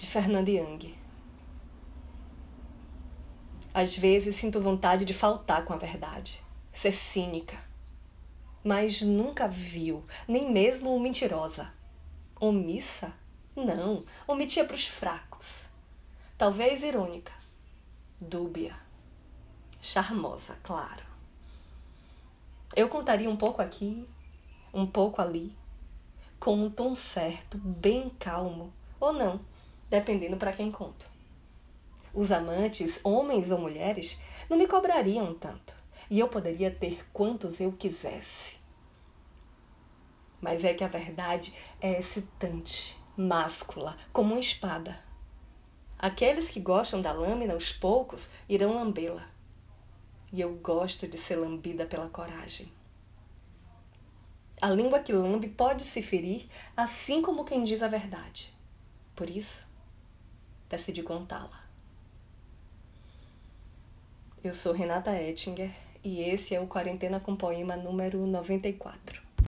de Fernanda Young. Às vezes sinto vontade de faltar com a verdade, ser cínica. Mas nunca viu, nem mesmo mentirosa. Omissa? Não, omitia para os fracos. Talvez irônica, dúbia, charmosa, claro. Eu contaria um pouco aqui, um pouco ali, com um tom certo, bem calmo, ou não, dependendo para quem conto. Os amantes, homens ou mulheres, não me cobrariam tanto, e eu poderia ter quantos eu quisesse. Mas é que a verdade é excitante, máscula, como uma espada. Aqueles que gostam da lâmina, os poucos, irão lambê-la e eu gosto de ser lambida pela coragem. A língua que lambe pode se ferir, assim como quem diz a verdade. Por isso, decidi contá-la. Eu sou Renata Ettinger e esse é o Quarentena com Poema número 94.